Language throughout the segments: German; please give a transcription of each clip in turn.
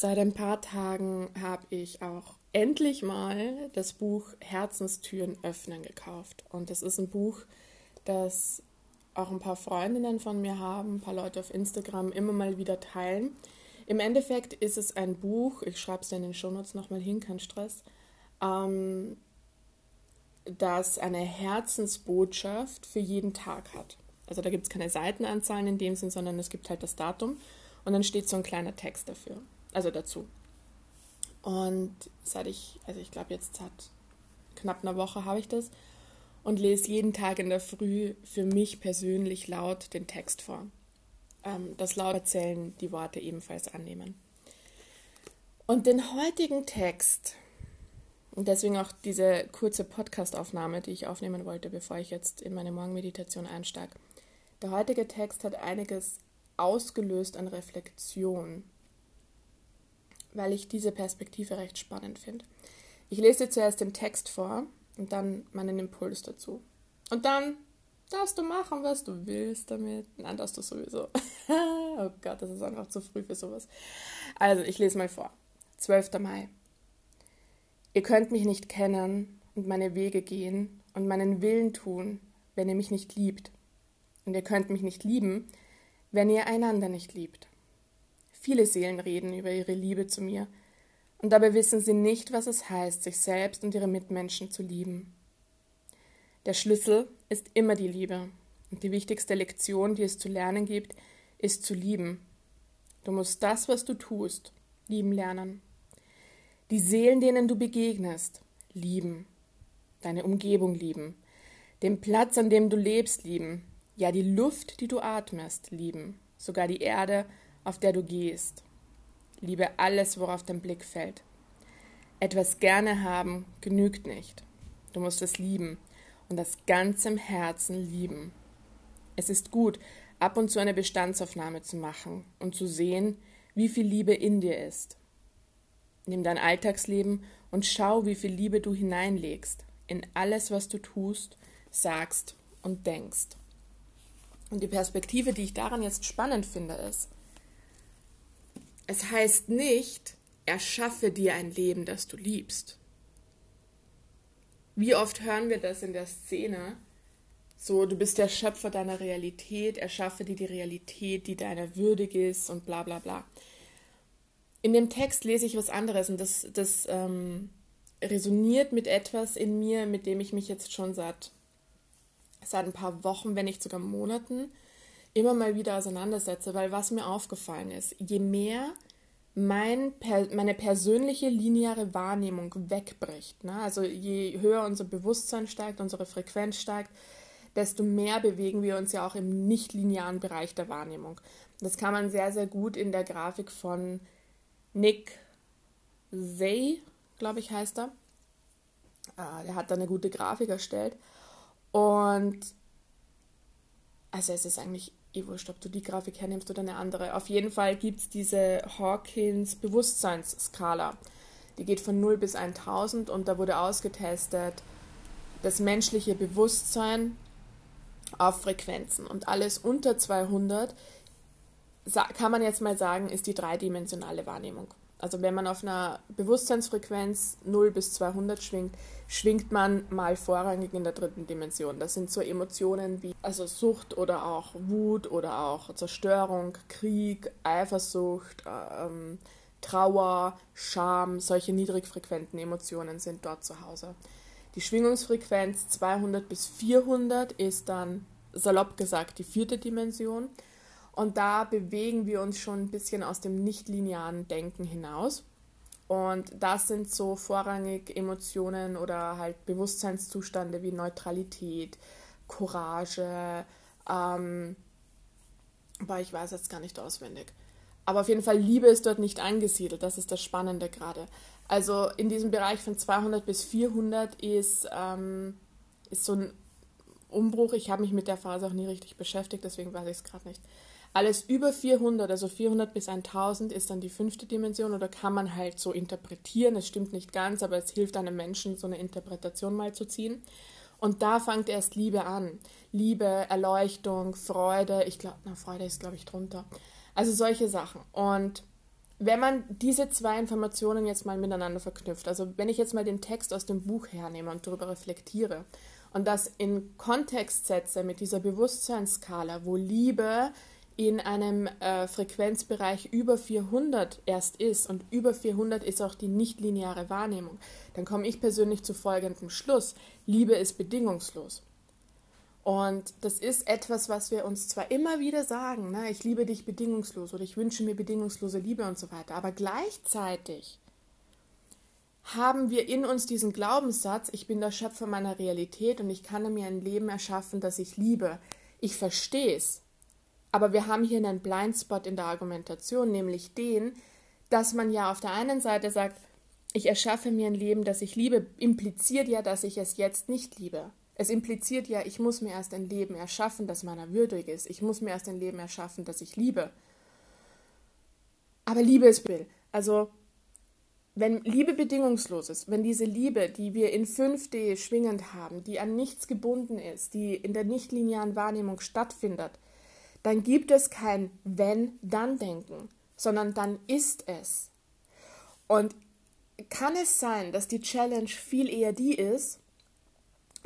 Seit ein paar Tagen habe ich auch endlich mal das Buch Herzenstüren öffnen gekauft. Und das ist ein Buch, das auch ein paar Freundinnen von mir haben, ein paar Leute auf Instagram immer mal wieder teilen. Im Endeffekt ist es ein Buch, ich schreibe es in den Shownotes nochmal hin, kein Stress, ähm, das eine Herzensbotschaft für jeden Tag hat. Also da gibt es keine Seitenanzahlen in dem Sinn, sondern es gibt halt das Datum und dann steht so ein kleiner Text dafür, also dazu. Und seit ich, also ich glaube jetzt seit knapp einer Woche habe ich das und lese jeden Tag in der Früh für mich persönlich laut den Text vor. Ähm, das laut erzählen, die Worte ebenfalls annehmen. Und den heutigen Text, und deswegen auch diese kurze Podcast-Aufnahme, die ich aufnehmen wollte, bevor ich jetzt in meine Morgenmeditation einsteige. Der heutige Text hat einiges ausgelöst an Reflexion weil ich diese Perspektive recht spannend finde. Ich lese dir zuerst den Text vor und dann meinen Impuls dazu. Und dann darfst du machen, was du willst damit. Nein, darfst du sowieso. oh Gott, das ist einfach zu früh für sowas. Also, ich lese mal vor. 12. Mai. Ihr könnt mich nicht kennen und meine Wege gehen und meinen Willen tun, wenn ihr mich nicht liebt. Und ihr könnt mich nicht lieben, wenn ihr einander nicht liebt. Viele Seelen reden über ihre Liebe zu mir, und dabei wissen sie nicht, was es heißt, sich selbst und ihre Mitmenschen zu lieben. Der Schlüssel ist immer die Liebe, und die wichtigste Lektion, die es zu lernen gibt, ist zu lieben. Du musst das, was du tust, lieben lernen. Die Seelen, denen du begegnest, lieben. Deine Umgebung lieben. Den Platz, an dem du lebst, lieben. Ja, die Luft, die du atmest, lieben. Sogar die Erde auf der du gehst. Liebe alles, worauf dein Blick fällt. Etwas gerne haben genügt nicht. Du musst es lieben und das ganzem Herzen lieben. Es ist gut, ab und zu eine Bestandsaufnahme zu machen und zu sehen, wie viel Liebe in dir ist. Nimm dein Alltagsleben und schau, wie viel Liebe du hineinlegst in alles, was du tust, sagst und denkst. Und die Perspektive, die ich daran jetzt spannend finde, ist, es heißt nicht, erschaffe dir ein Leben, das du liebst. Wie oft hören wir das in der Szene? So, du bist der Schöpfer deiner Realität, erschaffe dir die Realität, die deiner würdig ist und bla bla bla. In dem Text lese ich was anderes und das, das ähm, resoniert mit etwas in mir, mit dem ich mich jetzt schon seit, seit ein paar Wochen, wenn nicht sogar Monaten immer mal wieder auseinandersetze, weil was mir aufgefallen ist, je mehr mein, meine persönliche lineare Wahrnehmung wegbricht, ne? also je höher unser Bewusstsein steigt, unsere Frequenz steigt, desto mehr bewegen wir uns ja auch im nicht-linearen Bereich der Wahrnehmung. Das kann man sehr, sehr gut in der Grafik von Nick Zay, glaube ich, heißt er. Äh, der hat da eine gute Grafik erstellt. Und also es ist eigentlich eh wurscht, ob du die Grafik hernimmst oder eine andere. Auf jeden Fall gibt es diese Hawkins Bewusstseinsskala. Die geht von 0 bis 1000 und da wurde ausgetestet das menschliche Bewusstsein auf Frequenzen. Und alles unter 200 kann man jetzt mal sagen, ist die dreidimensionale Wahrnehmung. Also wenn man auf einer Bewusstseinsfrequenz 0 bis 200 schwingt, schwingt man mal vorrangig in der dritten Dimension. Das sind so Emotionen wie also Sucht oder auch Wut oder auch Zerstörung, Krieg, Eifersucht, ähm, Trauer, Scham, solche niedrigfrequenten Emotionen sind dort zu Hause. Die Schwingungsfrequenz 200 bis 400 ist dann salopp gesagt die vierte Dimension und da bewegen wir uns schon ein bisschen aus dem nicht-linearen Denken hinaus. Und das sind so vorrangig Emotionen oder halt Bewusstseinszustände wie Neutralität, Courage, ähm, aber ich weiß jetzt gar nicht auswendig. Aber auf jeden Fall, Liebe ist dort nicht angesiedelt. Das ist das Spannende gerade. Also in diesem Bereich von 200 bis 400 ist, ähm, ist so ein Umbruch. Ich habe mich mit der Phase auch nie richtig beschäftigt, deswegen weiß ich es gerade nicht. Alles über 400, also 400 bis 1000 ist dann die fünfte Dimension oder kann man halt so interpretieren. Es stimmt nicht ganz, aber es hilft einem Menschen, so eine Interpretation mal zu ziehen. Und da fängt erst Liebe an. Liebe, Erleuchtung, Freude. Ich glaube, na, Freude ist, glaube ich, drunter. Also solche Sachen. Und wenn man diese zwei Informationen jetzt mal miteinander verknüpft, also wenn ich jetzt mal den Text aus dem Buch hernehme und darüber reflektiere und das in Kontext setze mit dieser Bewusstseinsskala, wo Liebe in einem äh, Frequenzbereich über 400 erst ist und über 400 ist auch die nichtlineare Wahrnehmung, dann komme ich persönlich zu folgendem Schluss. Liebe ist bedingungslos. Und das ist etwas, was wir uns zwar immer wieder sagen, ne, ich liebe dich bedingungslos oder ich wünsche mir bedingungslose Liebe und so weiter, aber gleichzeitig haben wir in uns diesen Glaubenssatz, ich bin der Schöpfer meiner Realität und ich kann mir ein Leben erschaffen, das ich liebe. Ich verstehe es, aber wir haben hier einen Blindspot in der Argumentation, nämlich den, dass man ja auf der einen Seite sagt, ich erschaffe mir ein Leben, das ich liebe, impliziert ja, dass ich es jetzt nicht liebe. Es impliziert ja, ich muss mir erst ein Leben erschaffen, das meiner würdig ist. Ich muss mir erst ein Leben erschaffen, das ich liebe. Aber Liebe ist Bill. Also, wenn Liebe bedingungslos ist, wenn diese Liebe, die wir in 5D schwingend haben, die an nichts gebunden ist, die in der nichtlinearen Wahrnehmung stattfindet, dann gibt es kein wenn-dann-denken, sondern dann ist es. Und kann es sein, dass die Challenge viel eher die ist,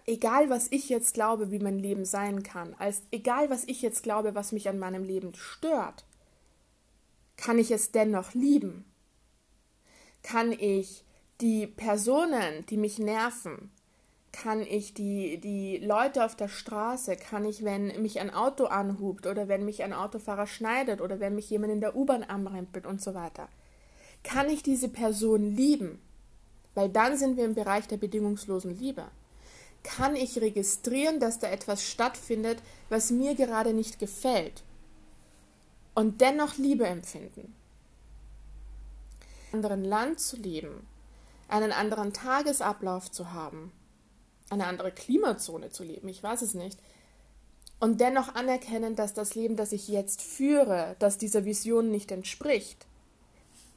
egal was ich jetzt glaube, wie mein Leben sein kann, als egal was ich jetzt glaube, was mich an meinem Leben stört, kann ich es dennoch lieben? Kann ich die Personen, die mich nerven, kann ich die, die Leute auf der Straße, kann ich, wenn mich ein Auto anhubt oder wenn mich ein Autofahrer schneidet oder wenn mich jemand in der U-Bahn anrempelt und so weiter, kann ich diese Person lieben? Weil dann sind wir im Bereich der bedingungslosen Liebe. Kann ich registrieren, dass da etwas stattfindet, was mir gerade nicht gefällt und dennoch Liebe empfinden? In einem anderen Land zu leben, einen anderen Tagesablauf zu haben, eine andere Klimazone zu leben, ich weiß es nicht. Und dennoch anerkennen, dass das Leben, das ich jetzt führe, dass dieser Vision nicht entspricht.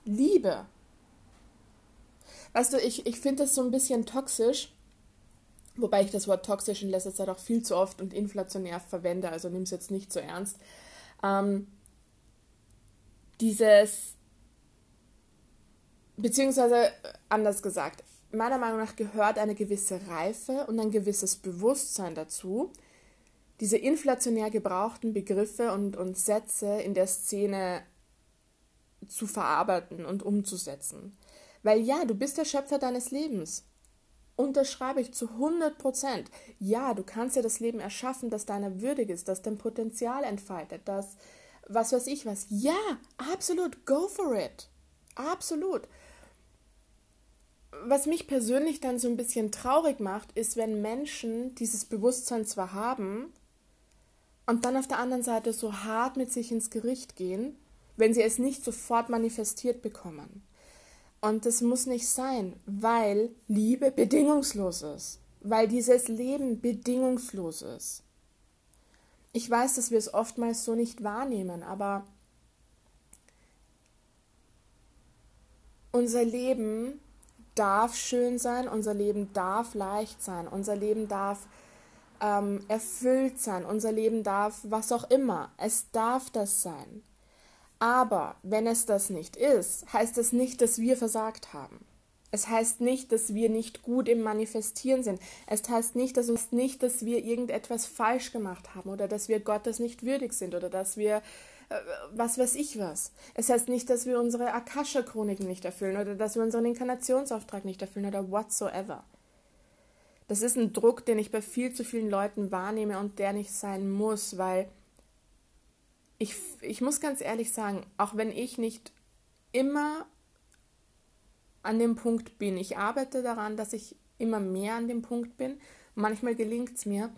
Liebe. Weißt du, ich, ich finde das so ein bisschen toxisch, wobei ich das Wort toxisch in letzter Zeit auch viel zu oft und inflationär verwende, also nimm es jetzt nicht so ernst. Ähm, dieses, beziehungsweise anders gesagt, meiner Meinung nach gehört eine gewisse Reife und ein gewisses Bewusstsein dazu, diese inflationär gebrauchten Begriffe und, und Sätze in der Szene zu verarbeiten und umzusetzen. Weil ja, du bist der Schöpfer deines Lebens. Unterschreibe ich zu 100 Prozent. Ja, du kannst dir das Leben erschaffen, das deiner würdig ist, das dein Potenzial entfaltet, das was weiß ich was. Ja, absolut, go for it. Absolut was mich persönlich dann so ein bisschen traurig macht, ist, wenn Menschen dieses Bewusstsein zwar haben und dann auf der anderen Seite so hart mit sich ins Gericht gehen, wenn sie es nicht sofort manifestiert bekommen. Und das muss nicht sein, weil Liebe bedingungslos ist, weil dieses Leben bedingungslos ist. Ich weiß, dass wir es oftmals so nicht wahrnehmen, aber unser Leben darf schön sein, unser Leben darf leicht sein, unser Leben darf ähm, erfüllt sein, unser Leben darf was auch immer. Es darf das sein. Aber wenn es das nicht ist, heißt es nicht, dass wir versagt haben. Es heißt nicht, dass wir nicht gut im Manifestieren sind. Es heißt nicht, dass uns nicht, dass wir irgendetwas falsch gemacht haben oder dass wir Gottes nicht würdig sind oder dass wir was weiß ich was. Es heißt nicht, dass wir unsere Akasha-Chroniken nicht erfüllen oder dass wir unseren Inkarnationsauftrag nicht erfüllen oder whatsoever. Das ist ein Druck, den ich bei viel zu vielen Leuten wahrnehme und der nicht sein muss, weil ich, ich muss ganz ehrlich sagen, auch wenn ich nicht immer an dem Punkt bin, ich arbeite daran, dass ich immer mehr an dem Punkt bin. Manchmal gelingt es mir.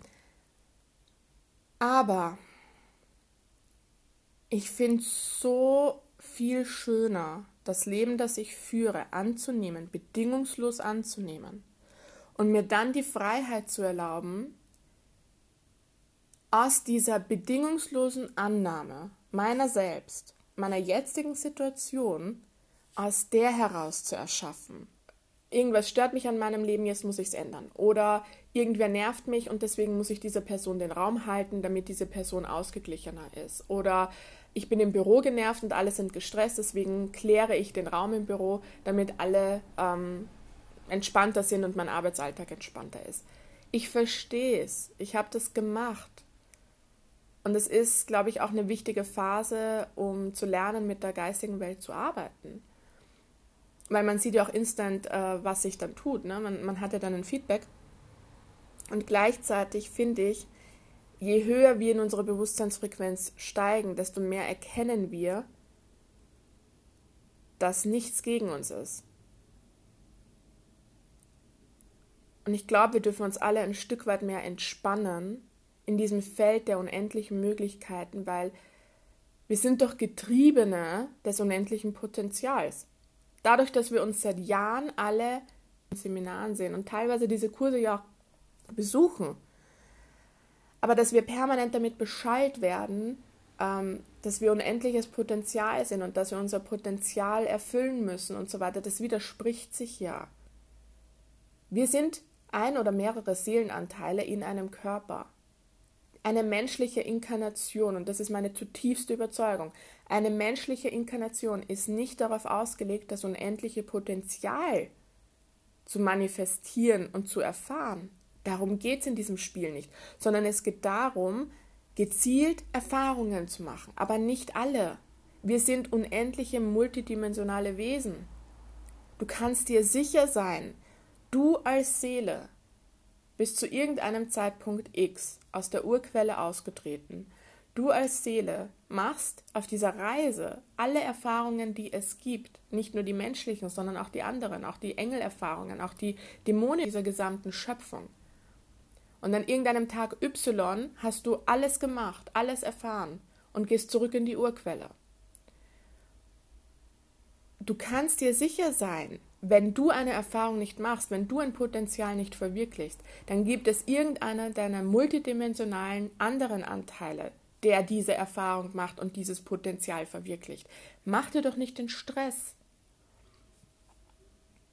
Aber ich finde es so viel schöner, das Leben, das ich führe, anzunehmen, bedingungslos anzunehmen und mir dann die Freiheit zu erlauben, aus dieser bedingungslosen Annahme meiner selbst, meiner jetzigen Situation, aus der heraus zu erschaffen. Irgendwas stört mich an meinem Leben, jetzt muss ich es ändern. Oder irgendwer nervt mich und deswegen muss ich dieser Person den Raum halten, damit diese Person ausgeglichener ist. Oder ich bin im Büro genervt und alle sind gestresst, deswegen kläre ich den Raum im Büro, damit alle ähm, entspannter sind und mein Arbeitsalltag entspannter ist. Ich verstehe es. Ich habe das gemacht. Und es ist, glaube ich, auch eine wichtige Phase, um zu lernen, mit der geistigen Welt zu arbeiten. Weil man sieht ja auch instant, äh, was sich dann tut. Ne? Man, man hat ja dann ein Feedback. Und gleichzeitig finde ich, je höher wir in unserer Bewusstseinsfrequenz steigen, desto mehr erkennen wir, dass nichts gegen uns ist. Und ich glaube, wir dürfen uns alle ein Stück weit mehr entspannen in diesem Feld der unendlichen Möglichkeiten, weil wir sind doch Getriebene des unendlichen Potenzials. Dadurch, dass wir uns seit Jahren alle in Seminaren sehen und teilweise diese Kurse ja auch besuchen, aber dass wir permanent damit beschallt werden, ähm, dass wir unendliches Potenzial sind und dass wir unser Potenzial erfüllen müssen und so weiter, das widerspricht sich ja. Wir sind ein oder mehrere Seelenanteile in einem Körper. Eine menschliche Inkarnation, und das ist meine zutiefste Überzeugung, eine menschliche Inkarnation ist nicht darauf ausgelegt, das unendliche Potenzial zu manifestieren und zu erfahren. Darum geht es in diesem Spiel nicht, sondern es geht darum, gezielt Erfahrungen zu machen, aber nicht alle. Wir sind unendliche multidimensionale Wesen. Du kannst dir sicher sein, du als Seele bist zu irgendeinem Zeitpunkt X aus der Urquelle ausgetreten. Du als Seele machst auf dieser Reise alle Erfahrungen, die es gibt, nicht nur die menschlichen, sondern auch die anderen, auch die Engelerfahrungen, auch die Dämonen dieser gesamten Schöpfung. Und an irgendeinem Tag Y hast du alles gemacht, alles erfahren und gehst zurück in die Urquelle. Du kannst dir sicher sein, wenn du eine Erfahrung nicht machst, wenn du ein Potenzial nicht verwirklichst, dann gibt es irgendeiner deiner multidimensionalen anderen Anteile, der diese Erfahrung macht und dieses Potenzial verwirklicht. Mach dir doch nicht den Stress.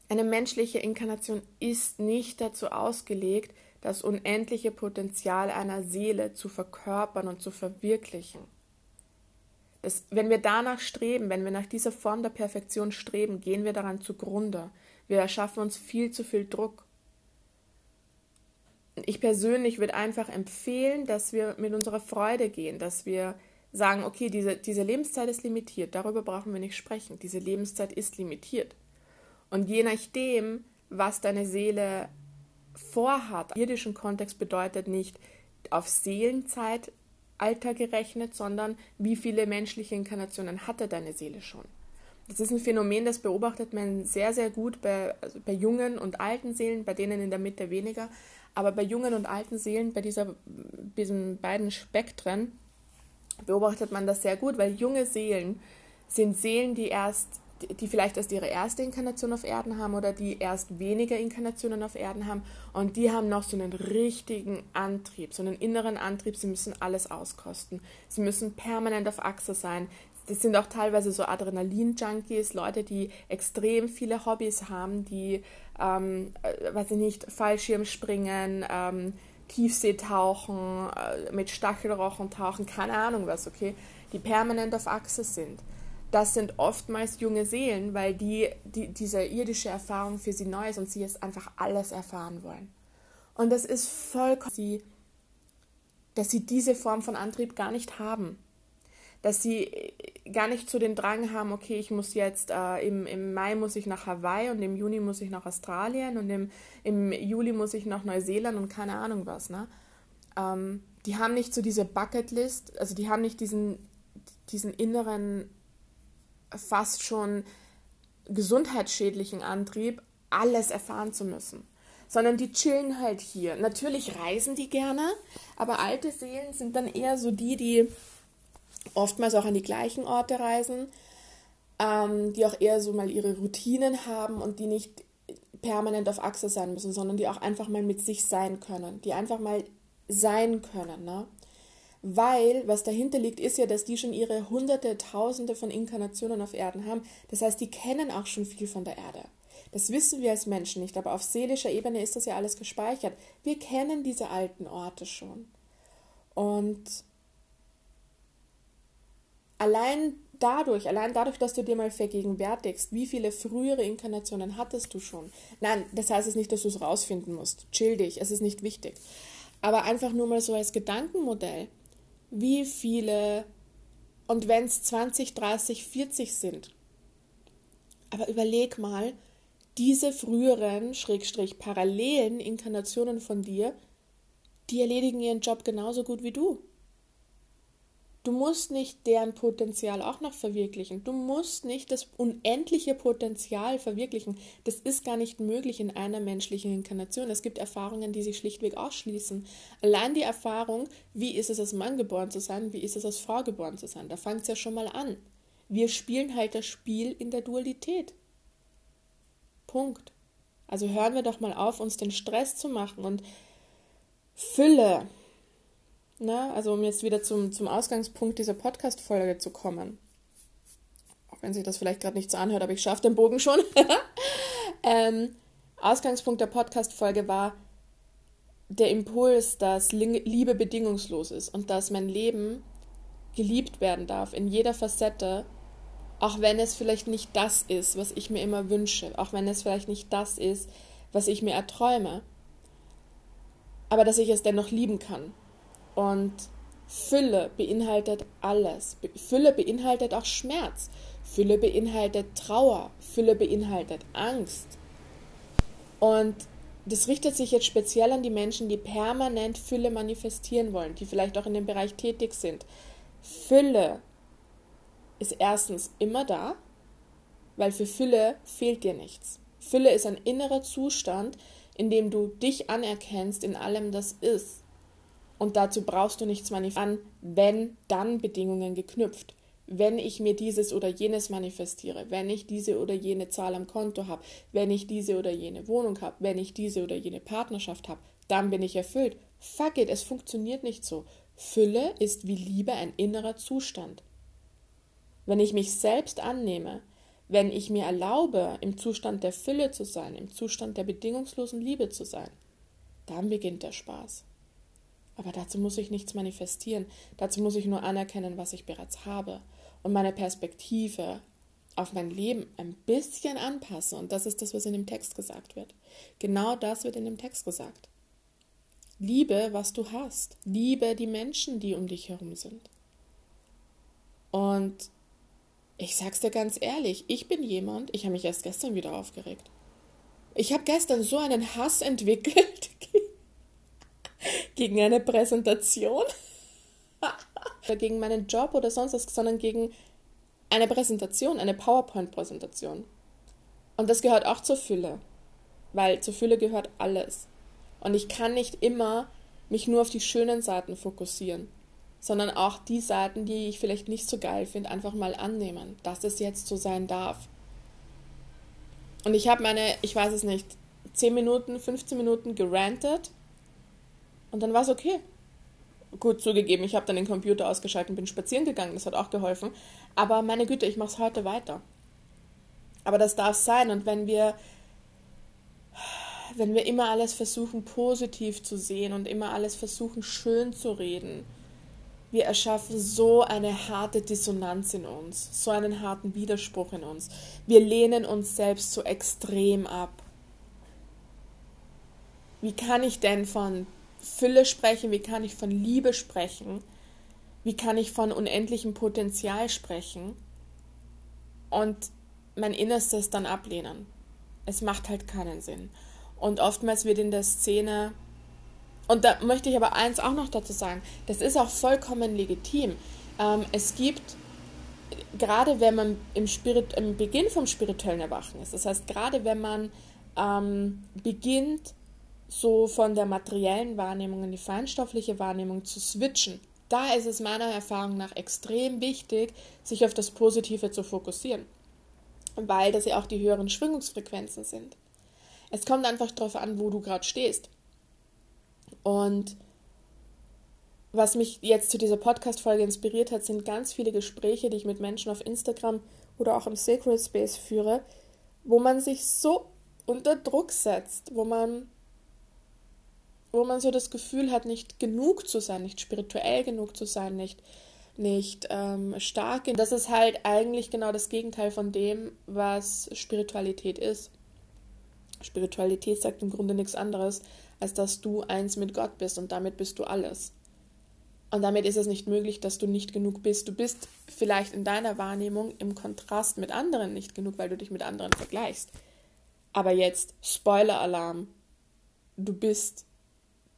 Eine menschliche Inkarnation ist nicht dazu ausgelegt, das unendliche Potenzial einer Seele zu verkörpern und zu verwirklichen. Das, wenn wir danach streben, wenn wir nach dieser Form der Perfektion streben, gehen wir daran zugrunde. Wir erschaffen uns viel zu viel Druck. Ich persönlich würde einfach empfehlen, dass wir mit unserer Freude gehen, dass wir sagen, okay, diese, diese Lebenszeit ist limitiert, darüber brauchen wir nicht sprechen. Diese Lebenszeit ist limitiert. Und je nachdem, was deine Seele vorhat, im irdischen Kontext bedeutet nicht auf Seelenzeit Alter gerechnet, sondern wie viele menschliche Inkarnationen hatte deine Seele schon. Das ist ein Phänomen, das beobachtet man sehr, sehr gut bei, also bei jungen und alten Seelen, bei denen in der Mitte weniger. Aber bei jungen und alten Seelen, bei dieser, diesen beiden Spektren, beobachtet man das sehr gut, weil junge Seelen sind Seelen, die erst die vielleicht erst ihre erste Inkarnation auf Erden haben oder die erst weniger Inkarnationen auf Erden haben und die haben noch so einen richtigen Antrieb, so einen inneren Antrieb, sie müssen alles auskosten. Sie müssen permanent auf Achse sein. Das sind auch teilweise so Adrenalin-Junkies, Leute, die extrem viele Hobbys haben, die, ähm, äh, weiß ich nicht, Fallschirmspringen, ähm, Tiefseetauchen, äh, mit Stachelrochen tauchen, keine Ahnung was, okay, die permanent auf Achse sind das sind oftmals junge Seelen, weil die, die, diese irdische Erfahrung für sie neu ist und sie jetzt einfach alles erfahren wollen. Und das ist vollkommen, dass sie diese Form von Antrieb gar nicht haben. Dass sie gar nicht so den Drang haben, okay, ich muss jetzt, äh, im, im Mai muss ich nach Hawaii und im Juni muss ich nach Australien und im, im Juli muss ich nach Neuseeland und keine Ahnung was. Ne? Ähm, die haben nicht so diese Bucketlist, also die haben nicht diesen, diesen inneren fast schon gesundheitsschädlichen Antrieb, alles erfahren zu müssen. Sondern die chillen halt hier. Natürlich reisen die gerne, aber alte Seelen sind dann eher so die, die oftmals auch an die gleichen Orte reisen, ähm, die auch eher so mal ihre Routinen haben und die nicht permanent auf Achse sein müssen, sondern die auch einfach mal mit sich sein können, die einfach mal sein können. Ne? Weil was dahinter liegt, ist ja, dass die schon ihre hunderte, tausende von Inkarnationen auf Erden haben. Das heißt, die kennen auch schon viel von der Erde. Das wissen wir als Menschen nicht, aber auf seelischer Ebene ist das ja alles gespeichert. Wir kennen diese alten Orte schon. Und allein dadurch, allein dadurch, dass du dir mal vergegenwärtigst, wie viele frühere Inkarnationen hattest du schon. Nein, das heißt es nicht, dass du es rausfinden musst. Chill dich, es ist nicht wichtig. Aber einfach nur mal so als Gedankenmodell, wie viele, und wenn es 20, 30, 40 sind, aber überleg mal, diese früheren, schrägstrich parallelen Inkarnationen von dir, die erledigen ihren Job genauso gut wie du. Du musst nicht deren Potenzial auch noch verwirklichen. Du musst nicht das unendliche Potenzial verwirklichen. Das ist gar nicht möglich in einer menschlichen Inkarnation. Es gibt Erfahrungen, die sich schlichtweg ausschließen. Allein die Erfahrung, wie ist es als Mann geboren zu sein, wie ist es als Frau geboren zu sein, da fängt es ja schon mal an. Wir spielen halt das Spiel in der Dualität. Punkt. Also hören wir doch mal auf, uns den Stress zu machen und Fülle Ne? Also um jetzt wieder zum, zum Ausgangspunkt dieser Podcast-Folge zu kommen. Auch wenn sich das vielleicht gerade nicht so anhört, aber ich schaffe den Bogen schon. ähm, Ausgangspunkt der Podcast-Folge war der Impuls, dass Liebe bedingungslos ist und dass mein Leben geliebt werden darf in jeder Facette, auch wenn es vielleicht nicht das ist, was ich mir immer wünsche, auch wenn es vielleicht nicht das ist, was ich mir erträume, aber dass ich es dennoch lieben kann und Fülle beinhaltet alles. Fülle beinhaltet auch Schmerz. Fülle beinhaltet Trauer. Fülle beinhaltet Angst. Und das richtet sich jetzt speziell an die Menschen, die permanent Fülle manifestieren wollen, die vielleicht auch in dem Bereich tätig sind. Fülle ist erstens immer da, weil für Fülle fehlt dir nichts. Fülle ist ein innerer Zustand, in dem du dich anerkennst in allem, das ist. Und dazu brauchst du nichts manifestieren, wenn dann Bedingungen geknüpft. Wenn ich mir dieses oder jenes manifestiere, wenn ich diese oder jene Zahl am Konto habe, wenn ich diese oder jene Wohnung habe, wenn ich diese oder jene Partnerschaft habe, dann bin ich erfüllt. Fuck it, es funktioniert nicht so. Fülle ist wie Liebe ein innerer Zustand. Wenn ich mich selbst annehme, wenn ich mir erlaube, im Zustand der Fülle zu sein, im Zustand der bedingungslosen Liebe zu sein, dann beginnt der Spaß. Aber dazu muss ich nichts manifestieren. Dazu muss ich nur anerkennen, was ich bereits habe und meine Perspektive auf mein Leben ein bisschen anpassen. Und das ist das, was in dem Text gesagt wird. Genau das wird in dem Text gesagt. Liebe, was du hast. Liebe die Menschen, die um dich herum sind. Und ich sag's dir ganz ehrlich, ich bin jemand, ich habe mich erst gestern wieder aufgeregt. Ich habe gestern so einen Hass entwickelt gegen eine Präsentation oder gegen meinen Job oder sonst was, sondern gegen eine Präsentation, eine PowerPoint-Präsentation. Und das gehört auch zur Fülle, weil zur Fülle gehört alles. Und ich kann nicht immer mich nur auf die schönen Seiten fokussieren, sondern auch die Seiten, die ich vielleicht nicht so geil finde, einfach mal annehmen, dass es jetzt so sein darf. Und ich habe meine, ich weiß es nicht, 10 Minuten, 15 Minuten gerantet und dann war es okay. Gut zugegeben, ich habe dann den Computer ausgeschaltet und bin spazieren gegangen, das hat auch geholfen. Aber meine Güte, ich mache es heute weiter. Aber das darf sein. Und wenn wir, wenn wir immer alles versuchen positiv zu sehen und immer alles versuchen schön zu reden, wir erschaffen so eine harte Dissonanz in uns, so einen harten Widerspruch in uns. Wir lehnen uns selbst so extrem ab. Wie kann ich denn von Fülle sprechen, wie kann ich von Liebe sprechen, wie kann ich von unendlichem Potenzial sprechen und mein Innerstes dann ablehnen. Es macht halt keinen Sinn. Und oftmals wird in der Szene, und da möchte ich aber eins auch noch dazu sagen, das ist auch vollkommen legitim. Ähm, es gibt, gerade wenn man im, Spirit, im Beginn vom spirituellen Erwachen ist, das heißt, gerade wenn man ähm, beginnt, so von der materiellen Wahrnehmung in die feinstoffliche Wahrnehmung zu switchen. Da ist es meiner Erfahrung nach extrem wichtig, sich auf das Positive zu fokussieren, weil das ja auch die höheren Schwingungsfrequenzen sind. Es kommt einfach darauf an, wo du gerade stehst. Und was mich jetzt zu dieser Podcast-Folge inspiriert hat, sind ganz viele Gespräche, die ich mit Menschen auf Instagram oder auch im Sacred Space führe, wo man sich so unter Druck setzt, wo man wo man so das Gefühl hat, nicht genug zu sein, nicht spirituell genug zu sein, nicht nicht ähm, stark. Das ist halt eigentlich genau das Gegenteil von dem, was Spiritualität ist. Spiritualität sagt im Grunde nichts anderes, als dass du eins mit Gott bist und damit bist du alles. Und damit ist es nicht möglich, dass du nicht genug bist. Du bist vielleicht in deiner Wahrnehmung im Kontrast mit anderen nicht genug, weil du dich mit anderen vergleichst. Aber jetzt, Spoiler-Alarm, du bist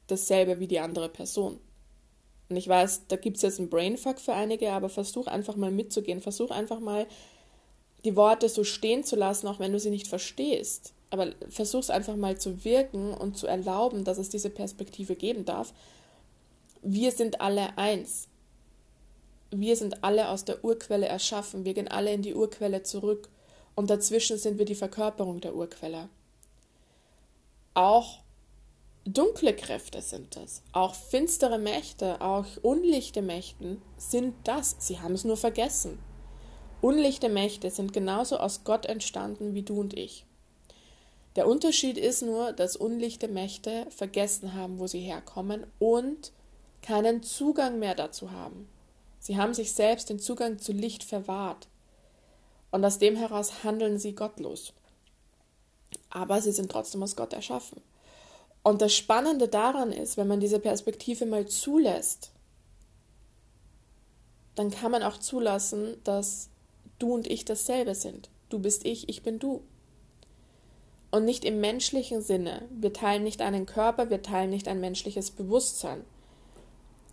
dasselbe wie die andere Person. Und ich weiß, da gibt es jetzt einen Brainfuck für einige, aber versuch einfach mal mitzugehen. Versuch einfach mal die Worte so stehen zu lassen, auch wenn du sie nicht verstehst. Aber versuch es einfach mal zu wirken und zu erlauben, dass es diese Perspektive geben darf. Wir sind alle eins. Wir sind alle aus der Urquelle erschaffen. Wir gehen alle in die Urquelle zurück. Und dazwischen sind wir die Verkörperung der Urquelle. Auch dunkle Kräfte sind das. Auch finstere Mächte, auch unlichte Mächten sind das. Sie haben es nur vergessen. Unlichte Mächte sind genauso aus Gott entstanden wie du und ich. Der Unterschied ist nur, dass unlichte Mächte vergessen haben, wo sie herkommen und keinen Zugang mehr dazu haben. Sie haben sich selbst den Zugang zu Licht verwahrt. Und aus dem heraus handeln sie gottlos. Aber sie sind trotzdem aus Gott erschaffen. Und das Spannende daran ist, wenn man diese Perspektive mal zulässt, dann kann man auch zulassen, dass du und ich dasselbe sind. Du bist ich, ich bin du. Und nicht im menschlichen Sinne. Wir teilen nicht einen Körper, wir teilen nicht ein menschliches Bewusstsein.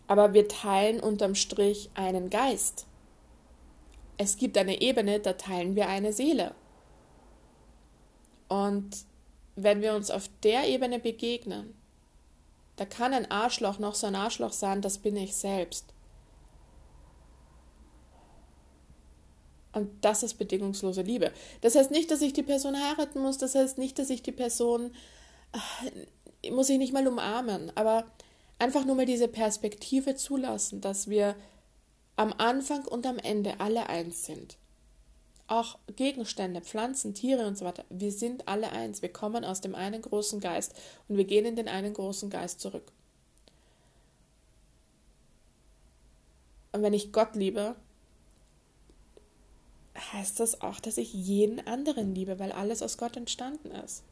Aber wir teilen unterm Strich einen Geist. Es gibt eine Ebene, da teilen wir eine Seele. Und wenn wir uns auf der Ebene begegnen, da kann ein Arschloch noch so ein Arschloch sein, das bin ich selbst. Und das ist bedingungslose Liebe. Das heißt nicht, dass ich die Person heiraten muss, das heißt nicht, dass ich die Person, äh, muss ich nicht mal umarmen, aber einfach nur mal diese Perspektive zulassen, dass wir am Anfang und am Ende alle eins sind auch Gegenstände, Pflanzen, Tiere und so weiter, wir sind alle eins. Wir kommen aus dem einen großen Geist und wir gehen in den einen großen Geist zurück. Und wenn ich Gott liebe, heißt das auch, dass ich jeden anderen liebe, weil alles aus Gott entstanden ist.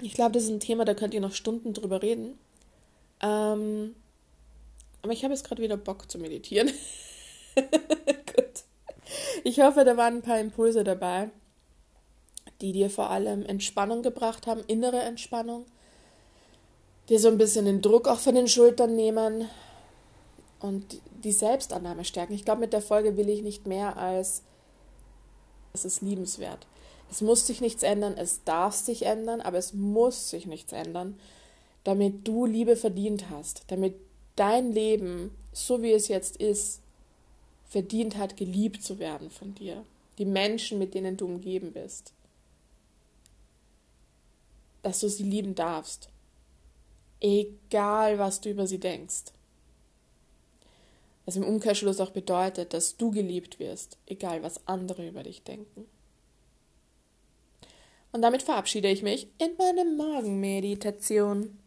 Ich glaube, das ist ein Thema, da könnt ihr noch Stunden drüber reden. Ähm, aber ich habe jetzt gerade wieder Bock zu meditieren. Ich hoffe, da waren ein paar Impulse dabei, die dir vor allem Entspannung gebracht haben, innere Entspannung, dir so ein bisschen den Druck auch von den Schultern nehmen und die Selbstannahme stärken. Ich glaube, mit der Folge will ich nicht mehr als es ist liebenswert. Es muss sich nichts ändern, es darf sich ändern, aber es muss sich nichts ändern, damit du Liebe verdient hast, damit dein Leben, so wie es jetzt ist, verdient hat, geliebt zu werden von dir. Die Menschen, mit denen du umgeben bist. Dass du sie lieben darfst. Egal, was du über sie denkst. Was im Umkehrschluss auch bedeutet, dass du geliebt wirst, egal was andere über dich denken. Und damit verabschiede ich mich in meine Morgenmeditation.